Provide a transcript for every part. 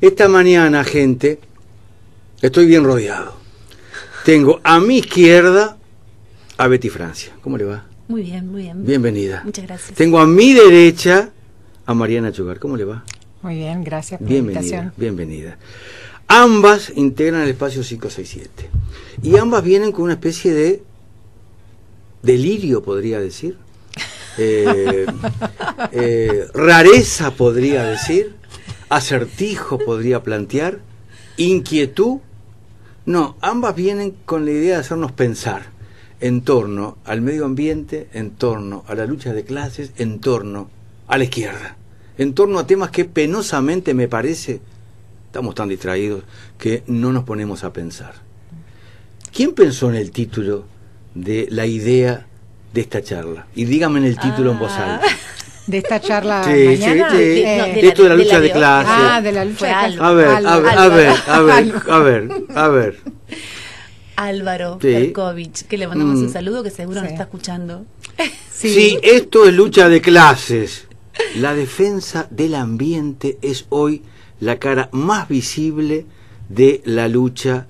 Esta mañana, gente, estoy bien rodeado. Tengo a mi izquierda a Betty Francia. ¿Cómo le va? Muy bien, muy bien. Bienvenida. Muchas gracias. Tengo a mi derecha a Mariana Chogar. ¿Cómo le va? Muy bien, gracias por Bienvenida, la invitación. bienvenida. Ambas integran el espacio 567. Y ambas vienen con una especie de delirio, podría decir. Eh, eh, rareza, podría decir. Acertijo, podría plantear. Inquietud. No, ambas vienen con la idea de hacernos pensar en torno al medio ambiente, en torno a la lucha de clases, en torno a la izquierda, en torno a temas que penosamente me parece, estamos tan distraídos, que no nos ponemos a pensar. ¿Quién pensó en el título de la idea de esta charla? Y dígame en el título en voz Ah. alta. De esta charla Sí, sí, mañana. sí. eh, no, de, de la- esto de la de lucha la de de hoy. clases. ah, de la lucha Fue de. A ver, a Álvaro. ver, a ver, a ver, a ver, a ver. Álvaro Sí. Perkovich, que le mandamos Mm. un saludo que seguro nos Sí. está escuchando. Sí. Si esto es lucha de clases, la defensa del ambiente es hoy la cara más visible de la lucha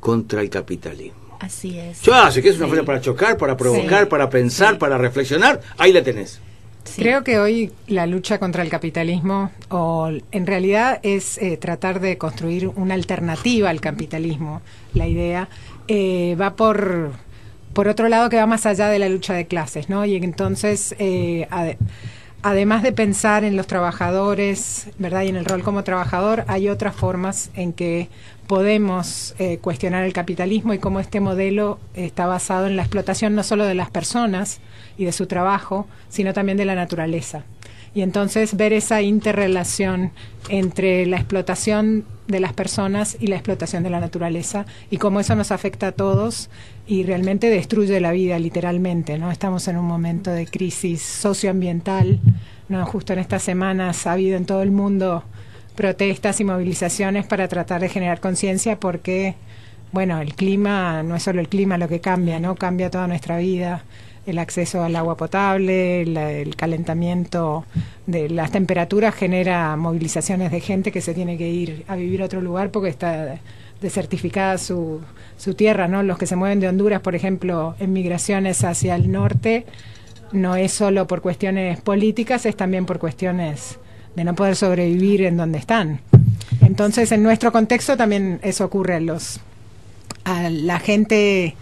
contra el capitalismo. Así es. Ya, sé que es una Sí. fuerza para chocar, para provocar, Sí. para pensar, Sí. para reflexionar. Ahí la tenés. Creo que hoy la lucha contra el capitalismo, o en realidad es eh, tratar de construir una alternativa al capitalismo, la idea, eh, va por, por otro lado que va más allá de la lucha de clases, ¿no? Y entonces, eh, además de pensar en los trabajadores, ¿verdad? Y en el rol como trabajador, hay otras formas en que podemos eh, cuestionar el capitalismo y cómo este modelo está basado en la explotación no solo de las personas y de su trabajo, sino también de la naturaleza. Y entonces ver esa interrelación entre la explotación de las personas y la explotación de la naturaleza y cómo eso nos afecta a todos y realmente destruye la vida literalmente, ¿no? Estamos en un momento de crisis socioambiental, ¿no? Justo en estas semanas ha habido en todo el mundo protestas y movilizaciones para tratar de generar conciencia porque bueno, el clima no es solo el clima lo que cambia, ¿no? Cambia toda nuestra vida, el acceso al agua potable, la- el calentamiento de las temperaturas genera movilizaciones de gente que se tiene que ir a vivir a otro lugar porque está desertificada su, su tierra, ¿no? Los que se mueven de Honduras, por ejemplo, en migraciones hacia el norte, no es solo por cuestiones políticas, es también por cuestiones de no poder sobrevivir en donde están. Entonces, en nuestro contexto también eso ocurre a los la gente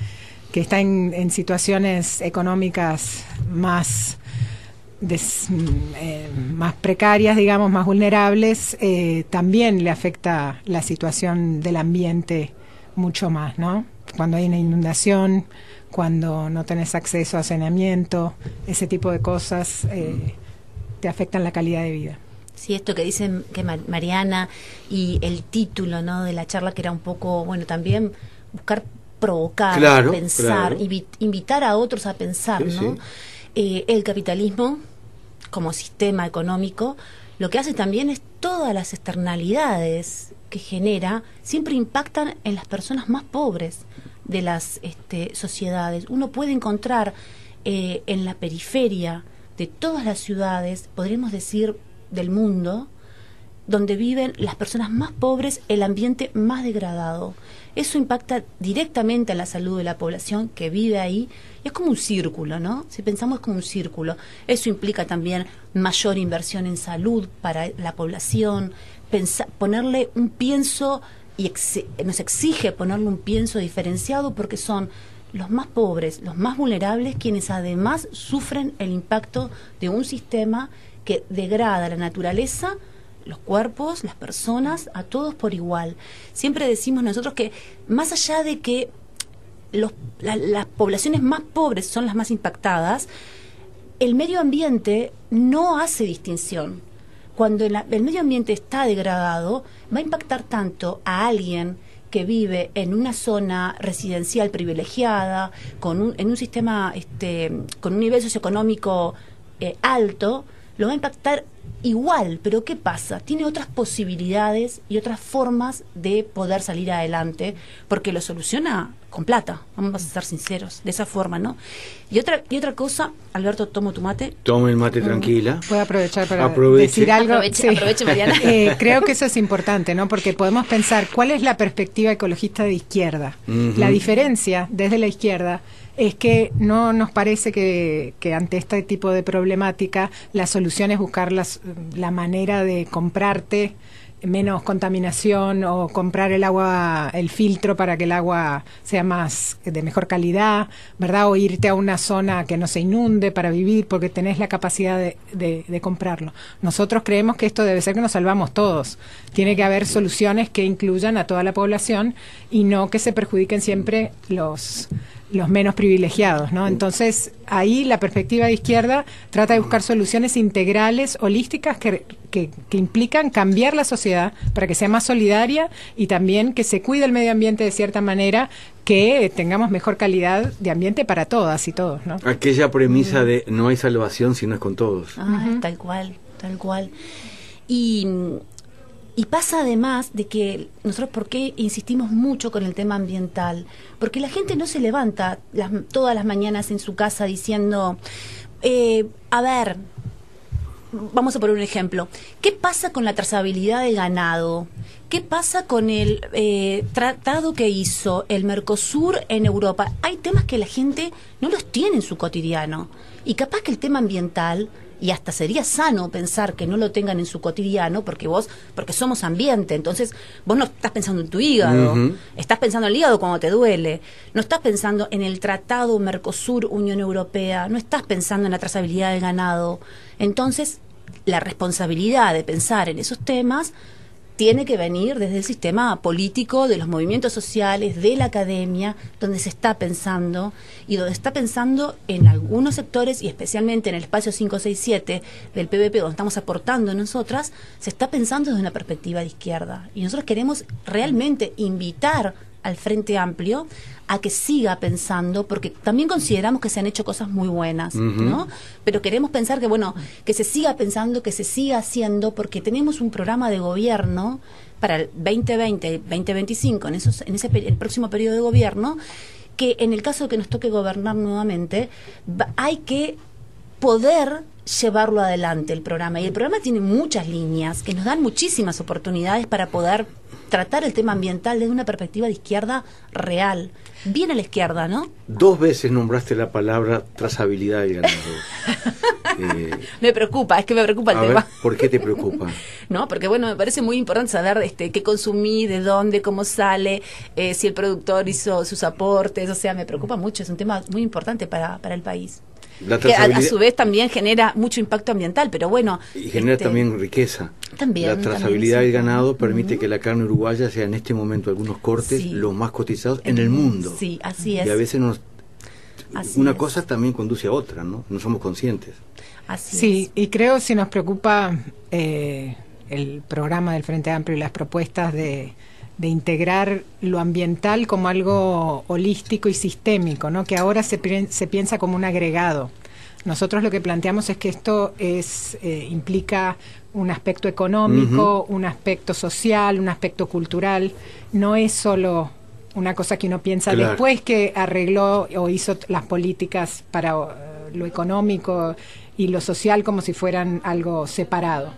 que está en, en situaciones económicas más des- eh, más precarias, digamos, más vulnerables, eh, también le afecta la situación del ambiente mucho más, ¿no? Cuando hay una inundación, cuando no tenés acceso a saneamiento, ese tipo de cosas eh, te afectan la calidad de vida. Sí, esto que dicen que Ma- Mariana y el título ¿no? de la charla que era un poco, bueno, también buscar provocar, Claro, pensar, claro. invitar a otros a pensar, Sí, ¿no? sí. Eh, el capitalismo como sistema económico, lo que hace también es todas las externalidades que genera, siempre impactan en las personas más pobres de las este, sociedades. Uno puede encontrar eh, en la periferia de todas las ciudades, podríamos decir del mundo, donde viven las personas más pobres, el ambiente más degradado. Eso impacta directamente en la salud de la población que vive ahí. Y es como un círculo, ¿no? Si pensamos como un círculo. Eso implica también mayor inversión en salud para la población, pensa- ponerle un pienso y nos exige ponerle un pienso diferenciado porque son los más pobres, los más vulnerables, quienes además sufren el impacto de un sistema que degrada la naturaleza, los cuerpos, las personas, a todos por igual. Siempre decimos nosotros que más allá de que los- la- las poblaciones más pobres son las más impactadas, el medio ambiente no hace distinción. Cuando el medio ambiente está degradado, va a impactar tanto a alguien que vive en una zona residencial privilegiada, con un, en un sistema, este, con un nivel socioeconómico eh, alto, lo va a impactar igual, pero ¿qué pasa? Tiene otras posibilidades y otras formas de poder salir adelante, porque lo soluciona con plata, vamos a ser sinceros, de esa forma, ¿no? Y otra, y otra cosa, Alberto, tomo tu mate. Tome el mate tranquila. Puedo aprovechar para decir algo. Aproveche, aproveche Mariana. Eh, creo que eso es importante, ¿no? Porque podemos pensar cuál es la perspectiva ecologista de izquierda. La diferencia desde la izquierda es que no nos parece que, que, ante este tipo de problemática la solución es buscar las, la manera de comprarte menos contaminación o comprar el agua, el filtro para que el agua sea más de mejor calidad, ¿verdad? O irte a una zona que no se inunde para vivir porque tenés la capacidad de, comprarlo. Nosotros creemos que esto debe ser que nos salvamos todos. Tiene que haber soluciones que incluyan a toda la población y no que se perjudiquen siempre los los menos privilegiados, ¿no? Entonces, ahí la perspectiva de izquierda trata de buscar soluciones integrales, holísticas, que, que, que, implican cambiar la sociedad para que sea más solidaria y también que se cuide el medio ambiente de cierta manera, que tengamos mejor calidad de ambiente para todas y todos, ¿no? Aquella premisa de no hay salvación si no es con todos. Ah, uh -huh. Tal cual, tal cual. Y y pasa además de que nosotros, ¿por qué insistimos mucho con el tema ambiental? Porque la gente no se levanta las, todas las mañanas en su casa diciendo, eh, a ver, vamos a poner un ejemplo, ¿qué pasa con la trazabilidad de ganado? ¿Qué pasa con el eh, tratado que hizo el Mercosur en Europa? Hay temas que la gente no los tiene en su cotidiano. Y capaz que el tema ambiental y hasta sería sano pensar que no lo tengan en su cotidiano porque vos porque somos ambiente entonces vos no estás pensando en tu hígado uh -huh. estás pensando en el hígado cuando te duele no estás pensando en el tratado Mercosur Unión Europea no estás pensando en la trazabilidad del ganado entonces la responsabilidad de pensar en esos temas tiene que venir desde el sistema político, de los movimientos sociales, de la academia, donde se está pensando y donde está pensando en algunos sectores y especialmente en el espacio 567 del PVP, donde estamos aportando nosotras, se está pensando desde una perspectiva de izquierda. Y nosotros queremos realmente invitar al Frente Amplio a que siga pensando, porque también consideramos que se han hecho cosas muy buenas, uh -huh. ¿no? Pero queremos pensar que, bueno, que se siga pensando, que se siga haciendo, porque tenemos un programa de gobierno para el 2020-2025, en, esos, en ese el próximo periodo de gobierno, que en el caso de que nos toque gobernar nuevamente, hay que poder llevarlo adelante el programa. Y el programa tiene muchas líneas que nos dan muchísimas oportunidades para poder tratar el tema ambiental desde una perspectiva de izquierda real. Bien a la izquierda, ¿no? Dos veces nombraste la palabra trazabilidad del ganado. eh, me preocupa, es que me preocupa el a tema. Ver, ¿Por qué te preocupa? no, porque bueno, me parece muy importante saber este, qué consumí, de dónde, cómo sale, eh, si el productor hizo sus aportes, o sea, me preocupa mucho, es un tema muy importante para, para el país. Que a, a, su vez también genera mucho impacto ambiental, pero bueno. Y genera este, también riqueza. También. La trazabilidad también, del ganado permite uh -huh. que la carne uruguaya sea en este momento algunos cortes sí. los más cotizados en el mundo. Sí, así es. Y a veces nos, así una es. cosa también conduce a otra, ¿no? No somos conscientes. Así sí, es. y creo si nos preocupa eh, el programa del Frente Amplio y las propuestas de de integrar lo ambiental como algo holístico y sistémico, ¿no? que ahora se, se piensa como un agregado. Nosotros lo que planteamos es que esto es, eh, implica un aspecto económico, uh -huh. un aspecto social, un aspecto cultural, no es solo una cosa que uno piensa claro. después que arregló o hizo las políticas para uh, lo económico y lo social como si fueran algo separado.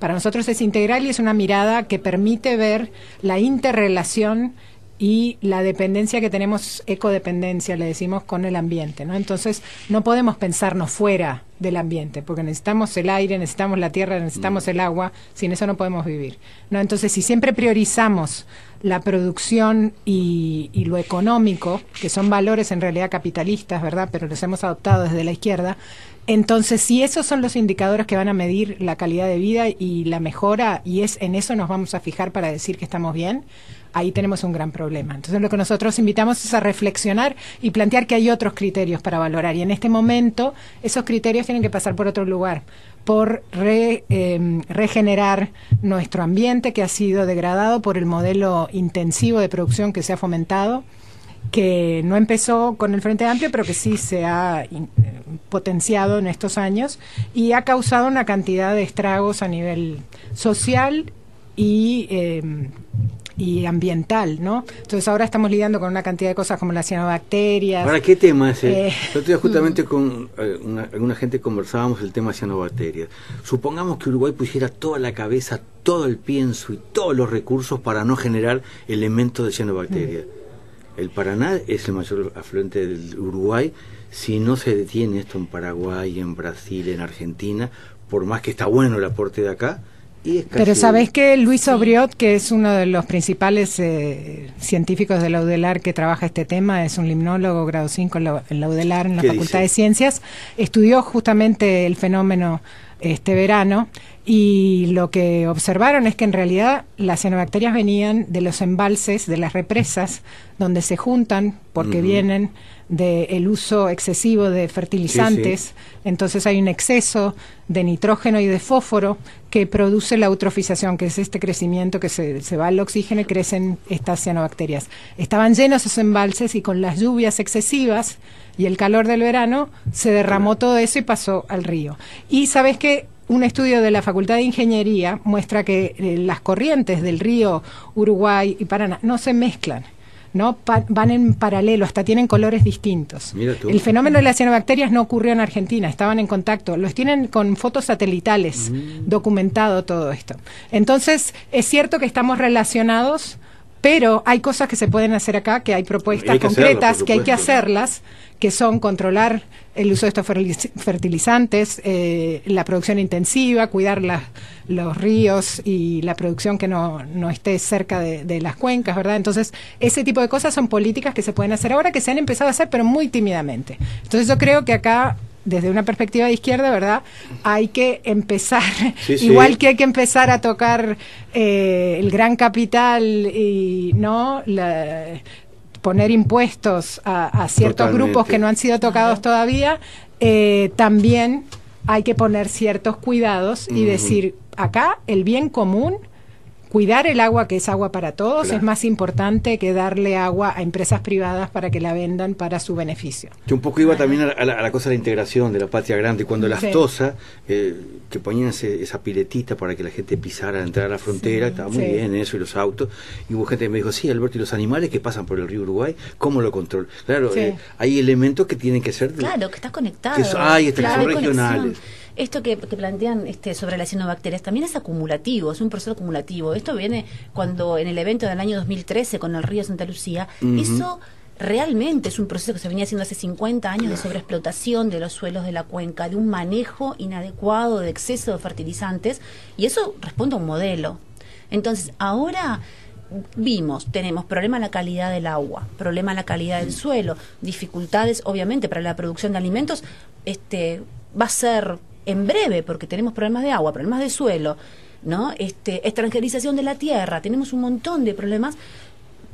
Para nosotros es integral y es una mirada que permite ver la interrelación y la dependencia que tenemos, ecodependencia, le decimos, con el ambiente. ¿no? Entonces, no podemos pensarnos fuera del ambiente, porque necesitamos el aire, necesitamos la tierra, necesitamos el agua, sin eso no podemos vivir. ¿no? Entonces, si siempre priorizamos la producción y, y, lo económico, que son valores en realidad capitalistas, ¿verdad? Pero los hemos adoptado desde la izquierda. Entonces, si esos son los indicadores que van a medir la calidad de vida y la mejora, y es en eso nos vamos a fijar para decir que estamos bien, ahí tenemos un gran problema. Entonces, lo que nosotros invitamos es a reflexionar y plantear que hay otros criterios para valorar. Y en este momento, esos criterios tienen que pasar por otro lugar por eh, regenerar nuestro ambiente que ha sido degradado por el modelo intensivo de producción que se ha fomentado que no empezó con el Frente Amplio, pero que sí se ha potenciado en estos años y ha causado una cantidad de estragos a nivel social y eh, y ambiental, ¿no? Entonces ahora estamos lidiando con una cantidad de cosas como las cianobacterias. ¿Para qué tema es? Eh, eh justamente con eh, una, alguna gente conversábamos el tema cianobacterias. Supongamos que Uruguay pusiera toda la cabeza, todo el pienso y todos los recursos para no generar elementos de cianobacterias. Mm. El Paraná es el mayor afluente del Uruguay. Si no se detiene esto en Paraguay, en Brasil, en Argentina, por más que está bueno el aporte de acá, pero sabes que Luis Obriot, que es uno de los principales eh, científicos de la UDELAR que trabaja este tema, es un limnólogo grado 5 en la, UDELAR, en la Facultad de Ciencias, estudió justamente el fenómeno este verano y lo que observaron es que en realidad las cianobacterias venían de los embalses, de las represas, donde se juntan porque vienen del uso excesivo de fertilizantes, entonces hay un exceso de nitrógeno y de fósforo que produce la eutrofización, que es este crecimiento que se, se va al oxígeno y crecen estas cianobacterias. Estaban llenos esos embalses y con las lluvias excesivas y el calor del verano se derramó todo eso y pasó al río. Y sabes que un estudio de la Facultad de Ingeniería muestra que eh, las corrientes del río Uruguay y Paraná no se mezclan. ¿no? van en paralelo, hasta tienen colores distintos. El fenómeno de las cianobacterias no ocurrió en Argentina, estaban en contacto, los tienen con fotos satelitales, mm. documentado todo esto. Entonces, es cierto que estamos relacionados, pero hay cosas que se pueden hacer acá, que hay propuestas concretas, que hay que hacerlas que son controlar el uso de estos fertilizantes, eh, la producción intensiva, cuidar los ríos y la producción que no, no esté cerca de, las cuencas, ¿verdad? Entonces, ese tipo de cosas son políticas que se pueden hacer ahora, que se han empezado a hacer, pero muy tímidamente. Entonces, yo creo que acá desde una perspectiva de izquierda, ¿verdad? Hay que empezar, igual que hay que empezar a tocar eh, el gran capital y no la, poner impuestos a, ciertos grupos que no han sido tocados todavía, eh, también hay que poner ciertos cuidados y decir, acá el bien común cuidar el agua, que es agua para todos, es más importante que darle agua a empresas privadas para que la vendan para su beneficio. Yo un poco iba también a la, cosa de la integración de la patria grande, cuando las tosas, eh, que ponían esa piletita para que la gente pisara, entrar a la frontera, estaba muy bien eso, y los autos, y hubo gente que me dijo, sí, Alberto, ¿y los animales que pasan por el río Uruguay, cómo lo controlan? Claro, eh, hay elementos que tienen que ser... claro, que estás conectado. hay, que son regionales esto que, plantean este, sobre las cianobacterias también es acumulativo, es un proceso acumulativo. Esto viene cuando en el evento del año 2013 con el río Santa Lucía, eso realmente es un proceso que se venía haciendo hace 50 años de sobreexplotación de los suelos de la cuenca, de un manejo inadecuado, de exceso de fertilizantes, y eso responde a un modelo. Entonces, ahora vimos, tenemos problema en la calidad del agua, problema en la calidad del suelo, dificultades obviamente para la producción de alimentos, este va a ser en breve, porque tenemos problemas de agua, problemas de suelo, ¿no? Este, extranjerización de la tierra, tenemos un montón de problemas,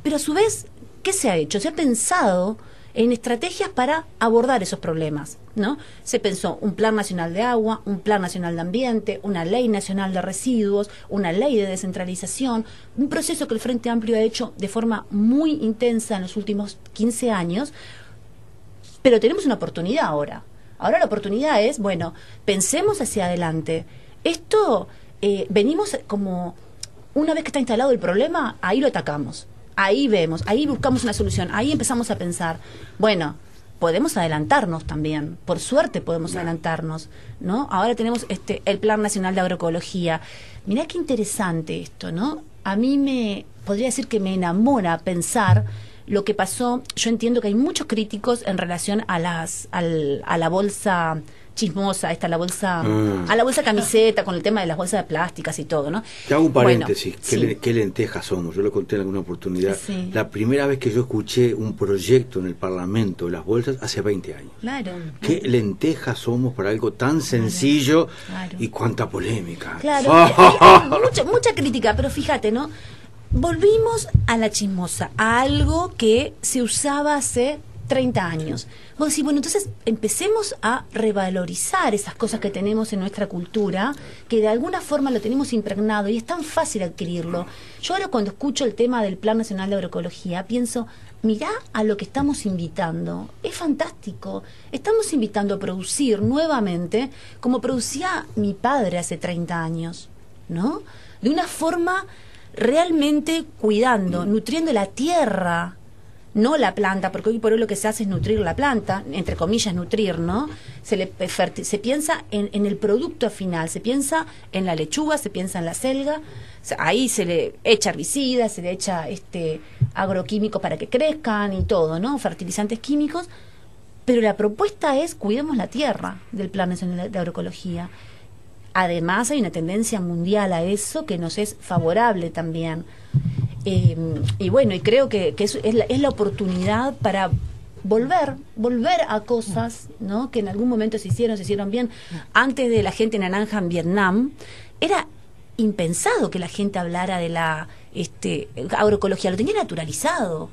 pero a su vez, ¿qué se ha hecho? Se ha pensado en estrategias para abordar esos problemas, ¿no? Se pensó un plan nacional de agua, un plan nacional de ambiente, una ley nacional de residuos, una ley de descentralización, un proceso que el Frente Amplio ha hecho de forma muy intensa en los últimos 15 años, pero tenemos una oportunidad ahora. Ahora la oportunidad es, bueno, pensemos hacia adelante. Esto, eh, venimos como, una vez que está instalado el problema, ahí lo atacamos. Ahí vemos, ahí buscamos una solución, ahí empezamos a pensar, bueno, podemos adelantarnos también, por suerte podemos adelantarnos, ¿no? Ahora tenemos este el Plan Nacional de Agroecología. Mirá qué interesante esto, ¿no? A mí me podría decir que me enamora pensar lo que pasó, yo entiendo que hay muchos críticos en relación a las al, a la bolsa chismosa, esta la bolsa, ah. a la bolsa camiseta con el tema de las bolsas de plásticas y todo, ¿no? Te hago un paréntesis, ¿Qué, lentejas somos? Yo lo conté en alguna oportunidad. La primera vez que yo escuché un proyecto en el Parlamento de las bolsas hace 20 años. Claro. ¿Qué lentejas somos para algo tan sencillo y cuánta polémica? Claro, mucha, mucha crítica, pero fíjate, ¿no? Volvimos a la chismosa, a algo que se usaba hace 30 años. Vos decís, bueno, entonces empecemos a revalorizar esas cosas que tenemos en nuestra cultura, que de alguna forma lo tenemos impregnado y es tan fácil adquirirlo. Yo ahora cuando escucho el tema del Plan Nacional de Agroecología, pienso, mirá a lo que estamos invitando. Es fantástico. Estamos invitando a producir nuevamente como producía mi padre hace 30 años, ¿no? De una forma realmente cuidando, nutriendo la tierra, no la planta, porque hoy por hoy lo que se hace es nutrir la planta, entre comillas nutrir, ¿no? Se, le, se piensa en, en, el producto final, se piensa en la lechuga, se piensa en la selga, ahí se le echa herbicida, se le echa este agroquímico para que crezcan y todo, ¿no? Fertilizantes químicos, pero la propuesta es cuidemos la tierra del Plan Nacional de Agroecología. Además hay una tendencia mundial a eso que nos es favorable también. Eh, y bueno, y creo que, que es, es, la, es, la, oportunidad para volver, volver a cosas ¿no? que en algún momento se hicieron, se hicieron bien. Antes de la gente naranja en Vietnam, era impensado que la gente hablara de la este, agroecología, lo tenía naturalizado.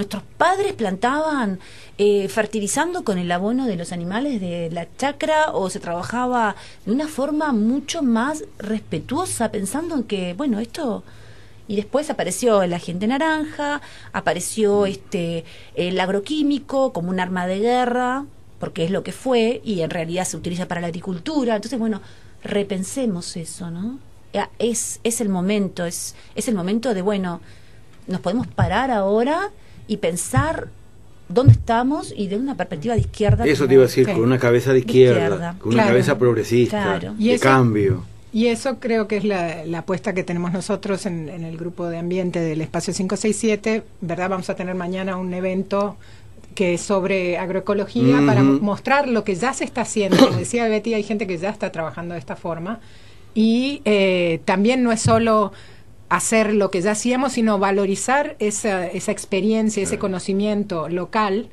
Nuestros padres plantaban eh, fertilizando con el abono de los animales de la chacra o se trabajaba de una forma mucho más respetuosa, pensando en que, bueno, esto y después apareció el agente naranja, apareció este el agroquímico como un arma de guerra, porque es lo que fue y en realidad se utiliza para la agricultura. Entonces, bueno, repensemos eso, ¿no? Es es el momento, es es el momento de bueno, nos podemos parar ahora y pensar dónde estamos y de una perspectiva de izquierda. Eso te iba a decir, con una cabeza de izquierda, de izquierda. con una claro. cabeza progresista, claro. de eso, cambio. Y eso creo que es la, la apuesta que tenemos nosotros en, en, el grupo de ambiente del espacio 567, ¿verdad? Vamos a tener mañana un evento que es sobre agroecología uh -huh. para mostrar lo que ya se está haciendo. Como decía Betty, hay gente que ya está trabajando de esta forma. Y eh, también no es solo hacer lo que ya hacíamos, sino valorizar esa, esa experiencia, ese conocimiento local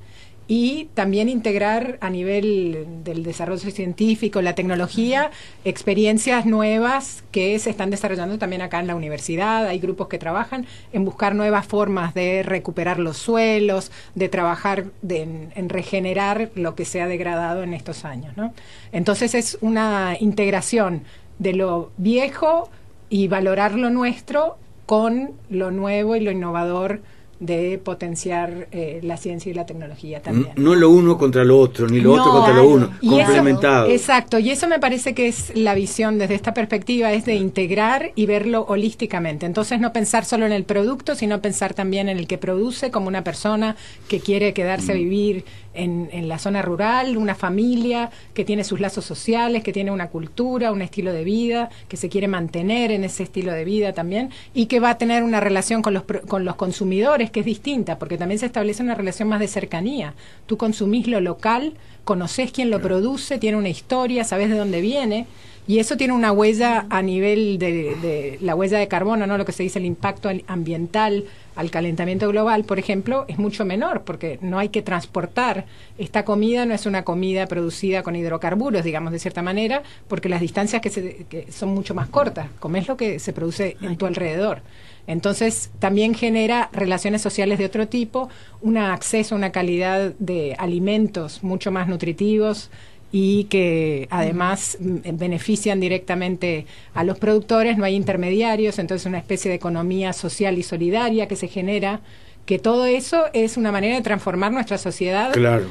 y también integrar a nivel del desarrollo científico, la tecnología, experiencias nuevas que se están desarrollando también acá en la universidad. Hay grupos que trabajan en buscar nuevas formas de recuperar los suelos, de trabajar de, en, en, regenerar lo que se ha degradado en estos años. ¿no? Entonces es una integración de lo viejo y valorar lo nuestro con lo nuevo y lo innovador de potenciar eh, la ciencia y la tecnología también. No, no lo uno contra lo otro, ni lo no, otro contra lo uno, y complementado. Eso, exacto, y eso me parece que es la visión desde esta perspectiva, es de integrar y verlo holísticamente. Entonces no pensar solo en el producto, sino pensar también en el que produce como una persona que quiere quedarse a vivir en, en, la zona rural, una familia que tiene sus lazos sociales, que tiene una cultura, un estilo de vida, que se quiere mantener en ese estilo de vida también y que va a tener una relación con los, con los consumidores que es distinta, porque también se establece una relación más de cercanía. Tú consumís lo local, conoces quién lo produce, tiene una historia, sabes de dónde viene. Y eso tiene una huella a nivel de, de, la huella de carbono, ¿no? Lo que se dice el impacto ambiental al calentamiento global, por ejemplo, es mucho menor porque no hay que transportar. Esta comida no es una comida producida con hidrocarburos, digamos, de cierta manera, porque las distancias que, se, que son mucho más cortas. Comes lo que se produce en tu alrededor. Entonces, también genera relaciones sociales de otro tipo, un acceso a una calidad de alimentos mucho más nutritivos, y que además benefician directamente a los productores, no hay intermediarios, entonces una especie de economía social y solidaria que se genera que todo eso es una manera de transformar nuestra sociedad claro.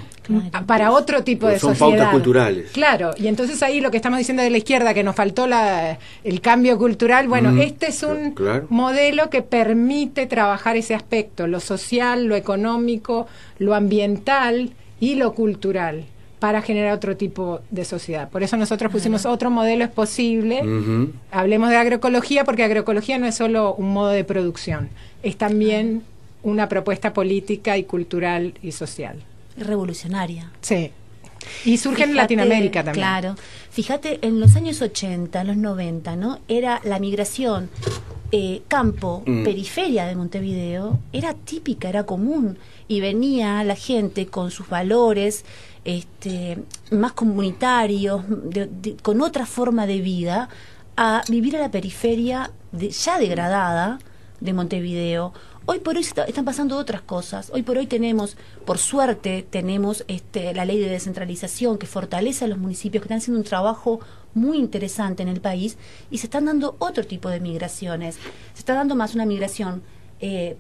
para otro tipo de son sociedad. Son pautas culturales. Claro, y entonces ahí lo que estamos diciendo de la izquierda, que nos faltó la, el cambio cultural, bueno, mm, este es un claro. modelo que permite trabajar ese aspecto, lo social, lo económico, lo ambiental y lo cultural para generar otro tipo de sociedad. Por eso nosotros pusimos uh -huh. otro modelo es posible. Uh -huh. Hablemos de agroecología porque agroecología no es solo un modo de producción, es también una propuesta política y cultural y social. Revolucionaria. Sí. Y surge Fíjate, en Latinoamérica también. Claro. Fíjate, en los años 80, los 90, ¿no? Era la migración eh, campo, mm. periferia de Montevideo, era típica, era común. Y venía la gente con sus valores este, más comunitarios, de, de, con otra forma de vida, a vivir a la periferia de, ya degradada de Montevideo Hoy por hoy están pasando otras cosas. Hoy por hoy tenemos, por suerte, tenemos este, la ley de descentralización que fortalece a los municipios que están haciendo un trabajo muy interesante en el país y se están dando otro tipo de migraciones. Se está dando más una migración eh,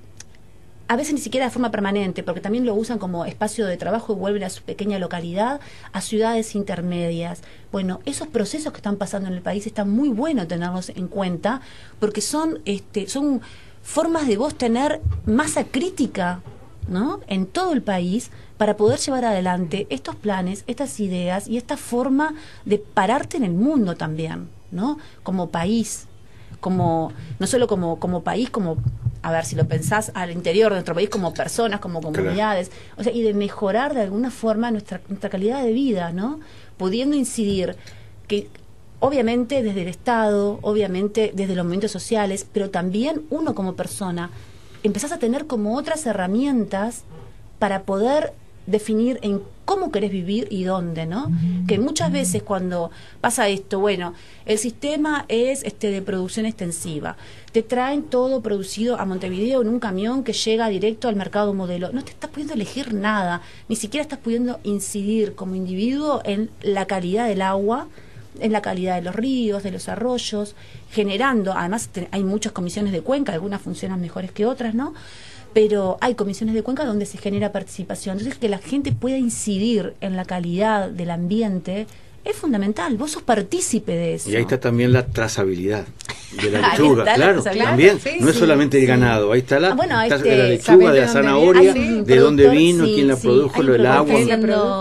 a veces ni siquiera de forma permanente, porque también lo usan como espacio de trabajo y vuelven a su pequeña localidad, a ciudades intermedias. Bueno, esos procesos que están pasando en el país están muy bueno tenerlos en cuenta, porque son, este, son formas de vos tener masa crítica ¿no? en todo el país para poder llevar adelante estos planes, estas ideas y esta forma de pararte en el mundo también, ¿no? Como país, como no solo como, como país, como a ver si lo pensás al interior de nuestro país como personas, como comunidades, o sea, y de mejorar de alguna forma nuestra, nuestra calidad de vida, ¿no? Pudiendo incidir que obviamente desde el Estado, obviamente desde los movimientos sociales, pero también uno como persona, empezás a tener como otras herramientas para poder definir en cómo querés vivir y dónde, ¿no? Que muchas veces cuando pasa esto, bueno, el sistema es este de producción extensiva, te traen todo producido a Montevideo en un camión que llega directo al mercado modelo, no te estás pudiendo elegir nada, ni siquiera estás pudiendo incidir como individuo en la calidad del agua, en la calidad de los ríos, de los arroyos, generando, además hay muchas comisiones de cuenca, algunas funcionan mejores que otras, ¿no? pero hay comisiones de cuenca donde se genera participación. Entonces, que la gente pueda incidir en la calidad del ambiente es fundamental. Vos sos partícipe de eso. Y ahí está también la trazabilidad de la lechuga, claro, también. no es solamente el ganado, ahí está la, ah, este, la lechuga, de la zanahoria, de dónde vino, quién la produjo, lo del agua.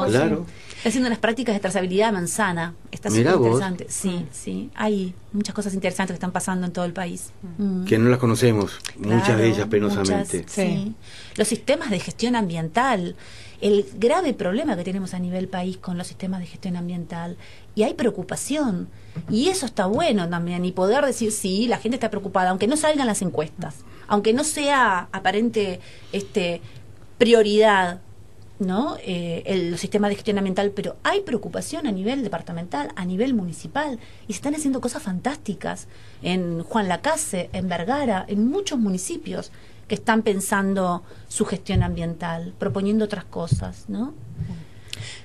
Claro haciendo las prácticas de trazabilidad manzana. Está súper interesante. Sí, sí. Hay muchas cosas interesantes que están pasando en todo el país. Mm. Que no las conocemos, muchas de ellas penosamente. sí. Los sistemas de gestión ambiental, el grave problema que tenemos a nivel país con los sistemas de gestión ambiental. Y hay preocupación. Y eso está bueno también. Y poder decir, sí, la gente está preocupada, aunque no salgan las encuestas, aunque no sea aparente este prioridad ¿no? Eh, el sistema de gestión ambiental, pero hay preocupación a nivel departamental, a nivel municipal, y se están haciendo cosas fantásticas en Juan Lacase, en Vergara, en muchos municipios que están pensando su gestión ambiental, proponiendo otras cosas, ¿no?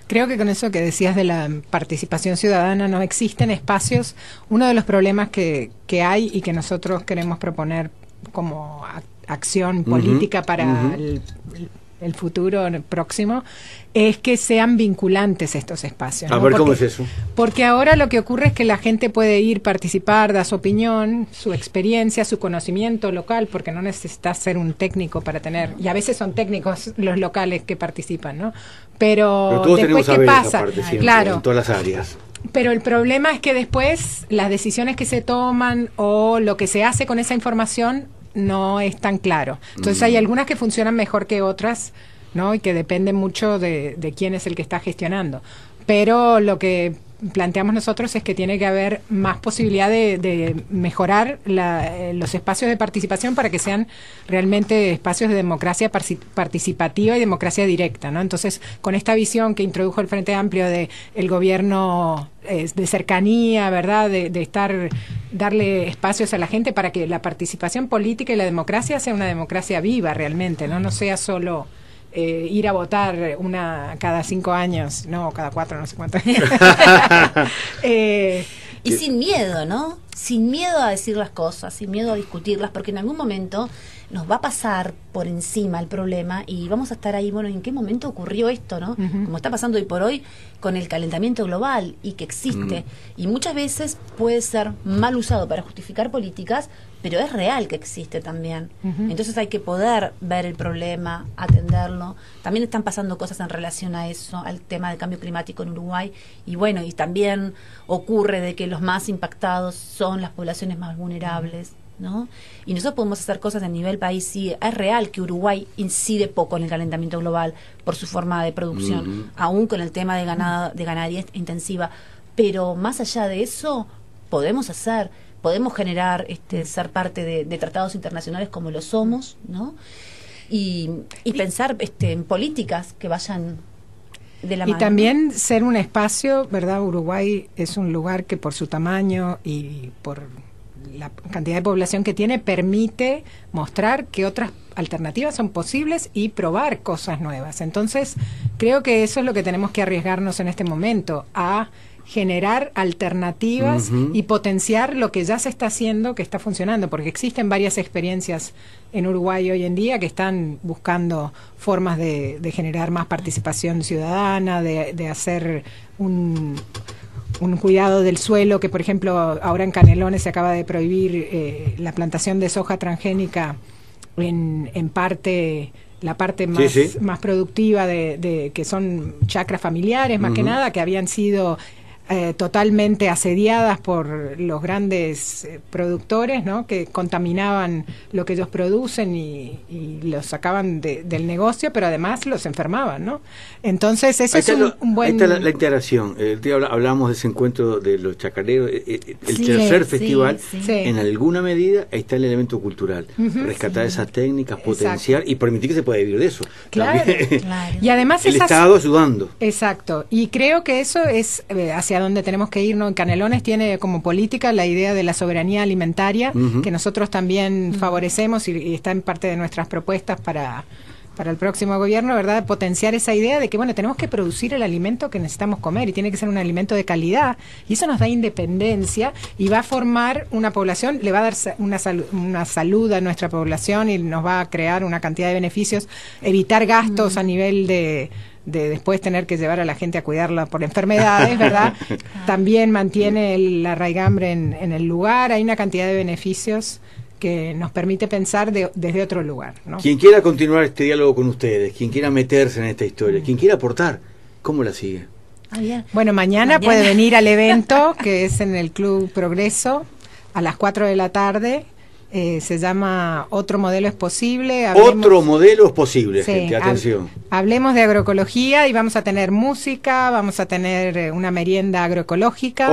Creo que con eso que decías de la participación ciudadana no existen espacios. Uno de los problemas que, que hay y que nosotros queremos proponer como acción política para el, el futuro próximo, es que sean vinculantes estos espacios. A ver cómo es eso. Porque ahora lo que ocurre es que la gente puede ir, participar, dar su opinión, su experiencia, su conocimiento local, porque no necesitas ser un técnico para tener, y a veces son técnicos los locales que participan, ¿no? Pero, después qué pasa, claro, en todas las áreas. Pero el problema es que después las decisiones que se toman o lo que se hace con esa información no es tan claro. Entonces hay mm. algunas que funcionan mejor que otras, ¿no? Y que dependen mucho de, de quién es el que está gestionando. Pero lo que planteamos nosotros es que tiene que haber más posibilidad de, mejorar eh, los espacios de participación para que sean realmente espacios de democracia participativa y democracia directa, ¿no? Entonces, con esta visión que introdujo el Frente Amplio de el gobierno eh, de cercanía, ¿verdad? De, de, estar, darle espacios a la gente para que la participación política y la democracia sea una democracia viva realmente, ¿no? No sea solo eh, ir a votar una cada cinco años, no, cada cuatro, no sé cuánto. eh, y sin miedo, ¿no? Sin miedo a decir las cosas, sin miedo a discutirlas, porque en algún momento nos va a pasar por encima el problema y vamos a estar ahí, bueno, ¿en qué momento ocurrió esto, no? Como está pasando hoy por hoy con el calentamiento global y que existe. Mm. Y muchas veces puede ser mal usado para justificar políticas, pero es real que existe también. Entonces hay que poder ver el problema, atenderlo. También están pasando cosas en relación a eso, al tema del cambio climático en Uruguay. Y bueno, y también ocurre de que los más impactados son las poblaciones más vulnerables. ¿No? Y nosotros podemos hacer cosas a nivel país. Sí, es real que Uruguay incide poco en el calentamiento global por su forma de producción, aún con el tema de, ganado, de ganadería intensiva. Pero más allá de eso, podemos hacer podemos generar, este, ser parte de, tratados internacionales como lo somos, ¿no? Y, pensar este, en políticas que vayan de la y también ser un espacio, ¿verdad? Uruguay es un lugar que por su tamaño y por la cantidad de población que tiene permite mostrar que otras alternativas son posibles y probar cosas nuevas. Entonces, creo que eso es lo que tenemos que arriesgarnos en este momento, a generar alternativas y potenciar lo que ya se está haciendo, que está funcionando, porque existen varias experiencias en Uruguay hoy en día que están buscando formas de, generar más participación ciudadana, de, hacer un, un, cuidado del suelo, que por ejemplo ahora en Canelones se acaba de prohibir eh, la plantación de soja transgénica en, en parte la parte más, más productiva de, de, que son chacras familiares, más que nada, que habían sido eh, totalmente asediadas por los grandes eh, productores, ¿no? Que contaminaban lo que ellos producen y, los sacaban del negocio, pero además los enfermaban, ¿no? Entonces, eso es un, buen... Ahí está la, integración. El día hablamos de ese encuentro de los chacareros, eh, el tercer festival, en alguna medida ahí está el elemento cultural. rescatar esas técnicas, potenciar y permitir que se pueda vivir de eso. Claro, Y además el Estado ayudando. Exacto. Y creo que eso es hacia donde tenemos que irnos. En Canelones tiene como política la idea de la soberanía alimentaria, que nosotros también favorecemos y, está en parte de nuestras propuestas para, para el próximo gobierno, ¿verdad? Potenciar esa idea de que, bueno, tenemos que producir el alimento que necesitamos comer y tiene que ser un alimento de calidad. Y eso nos da independencia y va a formar una población, le va a dar una, una salud a nuestra población y nos va a crear una cantidad de beneficios, evitar gastos a nivel de de después tener que llevar a la gente a cuidarla por enfermedades, ¿verdad? También mantiene la raigambre en, el lugar, hay una cantidad de beneficios que nos permite pensar desde otro lugar. ¿no? Quien quiera continuar este diálogo con ustedes, quien quiera meterse en esta historia, quien quiera aportar, ¿cómo la sigue? Ah, bueno, mañana, puede venir al evento que es en el Club Progreso a las 4 de la tarde eh, se llama Otro modelo es posible. Otro modelo es posible, gente, atención. hablemos de agroecología y vamos a tener música, vamos a tener eh, una merienda agroecológica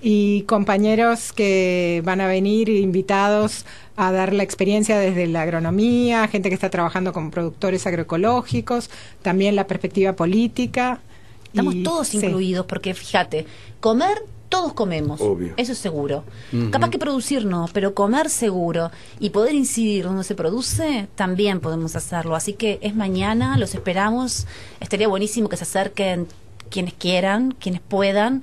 y compañeros que van a venir invitados a dar la experiencia desde la agronomía, gente que está trabajando con productores agroecológicos, también la perspectiva política. Estamos todos incluidos porque fíjate, comer todos comemos, eso es seguro. Capaz que producir no, pero comer seguro y poder incidir donde se produce, también podemos hacerlo. Así que es mañana, los esperamos. Estaría buenísimo que se acerquen quienes quieran, quienes puedan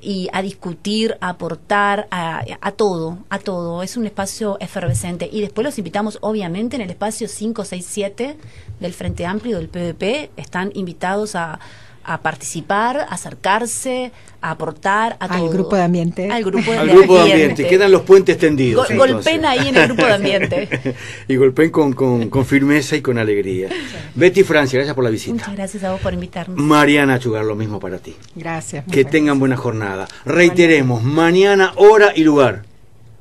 y a discutir, a aportar, a, a, todo, a todo. Es un espacio efervescente. Y después los invitamos, obviamente, en el espacio 567 del Frente Amplio del PVP. Están invitados a, a participar, a acercarse, a aportar a al grupo de ambiente. Al grupo de, ambiente. Quedan los puentes tendidos. golpen ahí en el grupo de ambiente. y golpen con, con, firmeza y con alegría. Betty Francia, gracias por la visita. Muchas gracias a vos por invitarnos. Mariana Chugar, lo mismo para ti. Gracias. Que tengan buena jornada. Reiteremos, mañana hora y lugar.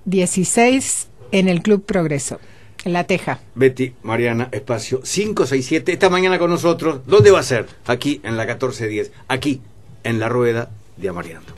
16 en el Club Progreso. La Teja. Betty, Mariana, espacio 567. Esta mañana con nosotros. ¿Dónde va a ser? Aquí en la 1410. Aquí en la rueda de Amariando.